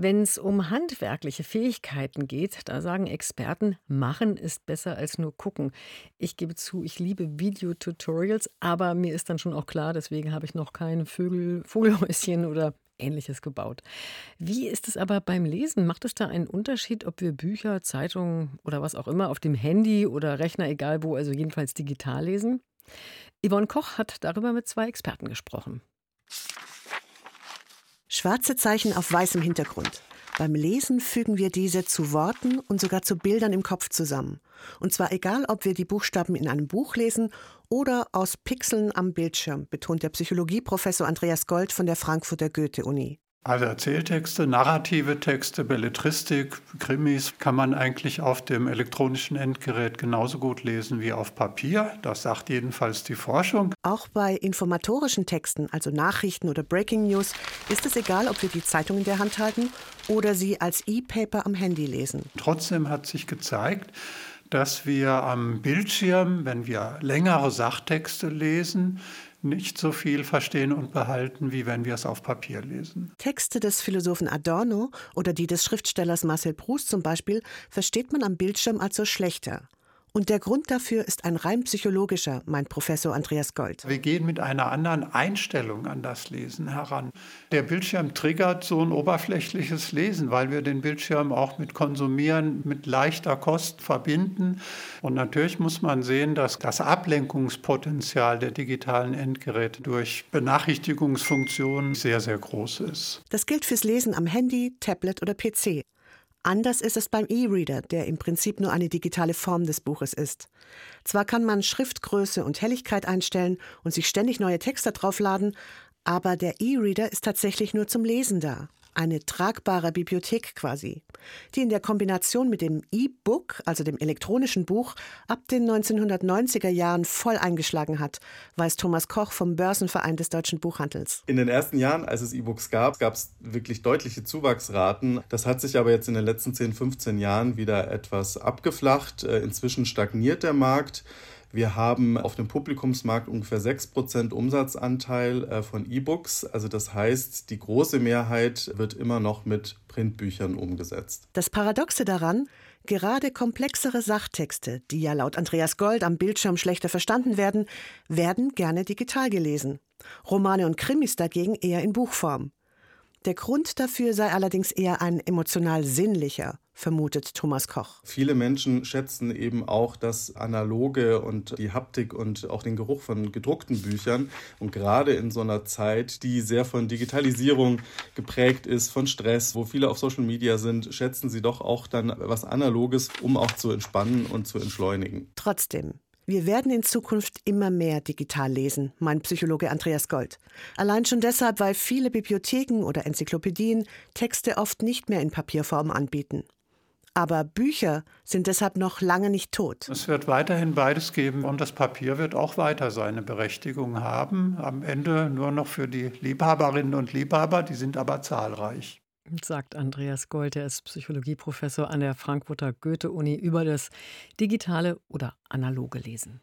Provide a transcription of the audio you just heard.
Wenn es um handwerkliche Fähigkeiten geht, da sagen Experten, machen ist besser als nur gucken. Ich gebe zu, ich liebe Videotutorials, aber mir ist dann schon auch klar, deswegen habe ich noch kein Vögel, Vogelhäuschen oder ähnliches gebaut. Wie ist es aber beim Lesen? Macht es da einen Unterschied, ob wir Bücher, Zeitungen oder was auch immer auf dem Handy oder Rechner, egal wo, also jedenfalls digital lesen? Yvonne Koch hat darüber mit zwei Experten gesprochen. Schwarze Zeichen auf weißem Hintergrund. Beim Lesen fügen wir diese zu Worten und sogar zu Bildern im Kopf zusammen. Und zwar egal, ob wir die Buchstaben in einem Buch lesen oder aus Pixeln am Bildschirm, betont der Psychologieprofessor Andreas Gold von der Frankfurter Goethe-Uni. Also Erzähltexte, narrative Texte, Belletristik, Krimis kann man eigentlich auf dem elektronischen Endgerät genauso gut lesen wie auf Papier. Das sagt jedenfalls die Forschung. Auch bei informatorischen Texten, also Nachrichten oder Breaking News, ist es egal, ob wir die Zeitung in der Hand halten oder sie als E-Paper am Handy lesen. Trotzdem hat sich gezeigt, dass wir am Bildschirm, wenn wir längere Sachtexte lesen, nicht so viel verstehen und behalten, wie wenn wir es auf Papier lesen. Texte des Philosophen Adorno oder die des Schriftstellers Marcel Proust zum Beispiel versteht man am Bildschirm also schlechter. Und der Grund dafür ist ein rein psychologischer, meint Professor Andreas Gold. Wir gehen mit einer anderen Einstellung an das Lesen heran. Der Bildschirm triggert so ein oberflächliches Lesen, weil wir den Bildschirm auch mit Konsumieren, mit leichter Kost verbinden. Und natürlich muss man sehen, dass das Ablenkungspotenzial der digitalen Endgeräte durch Benachrichtigungsfunktionen sehr, sehr groß ist. Das gilt fürs Lesen am Handy, Tablet oder PC. Anders ist es beim E-Reader, der im Prinzip nur eine digitale Form des Buches ist. Zwar kann man Schriftgröße und Helligkeit einstellen und sich ständig neue Texte draufladen, aber der E-Reader ist tatsächlich nur zum Lesen da eine tragbare Bibliothek quasi, die in der Kombination mit dem E-Book, also dem elektronischen Buch, ab den 1990er Jahren voll eingeschlagen hat, weiß Thomas Koch vom Börsenverein des deutschen Buchhandels. In den ersten Jahren, als es E-Books gab, gab es wirklich deutliche Zuwachsraten. Das hat sich aber jetzt in den letzten 10, 15 Jahren wieder etwas abgeflacht. Äh, inzwischen stagniert der Markt. Wir haben auf dem Publikumsmarkt ungefähr 6% Umsatzanteil äh, von E-Books. Also das heißt, die große Mehrheit wird immer noch mit Printbüchern umgesetzt. Das Paradoxe daran, gerade komplexere Sachtexte, die ja laut Andreas Gold am Bildschirm schlechter verstanden werden, werden gerne digital gelesen. Romane und Krimis dagegen eher in Buchform. Der Grund dafür sei allerdings eher ein emotional sinnlicher, vermutet Thomas Koch. Viele Menschen schätzen eben auch das Analoge und die Haptik und auch den Geruch von gedruckten Büchern. Und gerade in so einer Zeit, die sehr von Digitalisierung geprägt ist, von Stress, wo viele auf Social Media sind, schätzen sie doch auch dann was Analoges, um auch zu entspannen und zu entschleunigen. Trotzdem, wir werden in Zukunft immer mehr digital lesen, meint Psychologe Andreas Gold. Allein schon deshalb, weil viele Bibliotheken oder Enzyklopädien Texte oft nicht mehr in Papierform anbieten. Aber Bücher sind deshalb noch lange nicht tot. Es wird weiterhin beides geben und das Papier wird auch weiter seine Berechtigung haben. Am Ende nur noch für die Liebhaberinnen und Liebhaber, die sind aber zahlreich. Sagt Andreas Gold, er ist Psychologieprofessor an der Frankfurter Goethe-Uni über das digitale oder analoge Lesen.